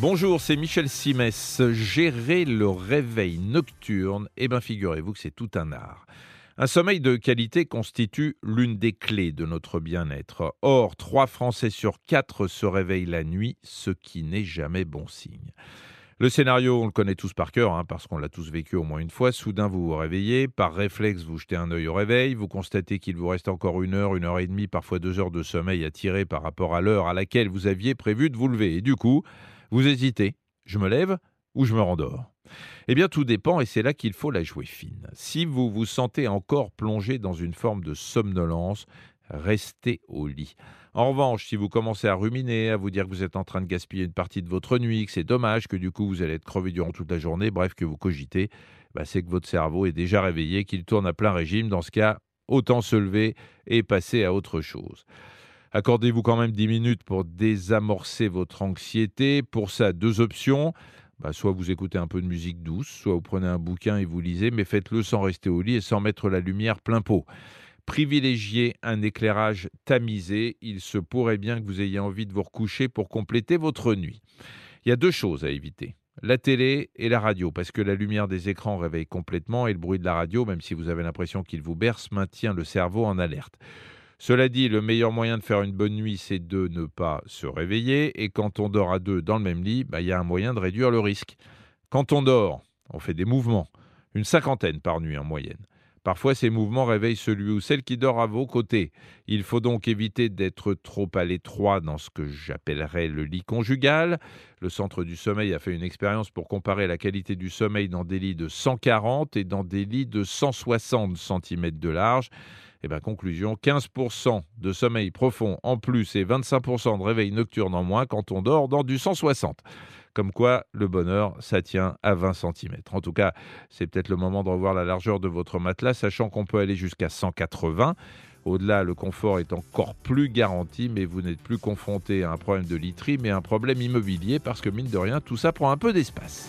Bonjour, c'est Michel Simès. Gérer le réveil nocturne, eh bien figurez-vous que c'est tout un art. Un sommeil de qualité constitue l'une des clés de notre bien-être. Or, trois Français sur quatre se réveillent la nuit, ce qui n'est jamais bon signe. Le scénario, on le connaît tous par cœur, hein, parce qu'on l'a tous vécu au moins une fois. Soudain, vous vous réveillez, par réflexe, vous jetez un œil au réveil, vous constatez qu'il vous reste encore une heure, une heure et demie, parfois deux heures de sommeil à tirer par rapport à l'heure à laquelle vous aviez prévu de vous lever. Et du coup, vous hésitez, je me lève ou je me rendors Eh bien, tout dépend et c'est là qu'il faut la jouer fine. Si vous vous sentez encore plongé dans une forme de somnolence, restez au lit. En revanche, si vous commencez à ruminer, à vous dire que vous êtes en train de gaspiller une partie de votre nuit, que c'est dommage, que du coup vous allez être crevé durant toute la journée, bref, que vous cogitez, bah, c'est que votre cerveau est déjà réveillé, qu'il tourne à plein régime. Dans ce cas, autant se lever et passer à autre chose. Accordez-vous quand même 10 minutes pour désamorcer votre anxiété. Pour ça, deux options. Bah, soit vous écoutez un peu de musique douce, soit vous prenez un bouquin et vous lisez, mais faites-le sans rester au lit et sans mettre la lumière plein pot. Privilégiez un éclairage tamisé. Il se pourrait bien que vous ayez envie de vous recoucher pour compléter votre nuit. Il y a deux choses à éviter. La télé et la radio, parce que la lumière des écrans réveille complètement et le bruit de la radio, même si vous avez l'impression qu'il vous berce, maintient le cerveau en alerte. Cela dit, le meilleur moyen de faire une bonne nuit, c'est de ne pas se réveiller. Et quand on dort à deux dans le même lit, bah, il y a un moyen de réduire le risque. Quand on dort, on fait des mouvements, une cinquantaine par nuit en moyenne. Parfois, ces mouvements réveillent celui ou celle qui dort à vos côtés. Il faut donc éviter d'être trop à l'étroit dans ce que j'appellerais le lit conjugal. Le Centre du sommeil a fait une expérience pour comparer la qualité du sommeil dans des lits de 140 et dans des lits de 160 cm de large. Et eh bien, conclusion, 15% de sommeil profond en plus et 25% de réveil nocturne en moins quand on dort dans du 160. Comme quoi, le bonheur, ça tient à 20 cm. En tout cas, c'est peut-être le moment de revoir la largeur de votre matelas, sachant qu'on peut aller jusqu'à 180. Au-delà, le confort est encore plus garanti, mais vous n'êtes plus confronté à un problème de literie, mais à un problème immobilier, parce que mine de rien, tout ça prend un peu d'espace.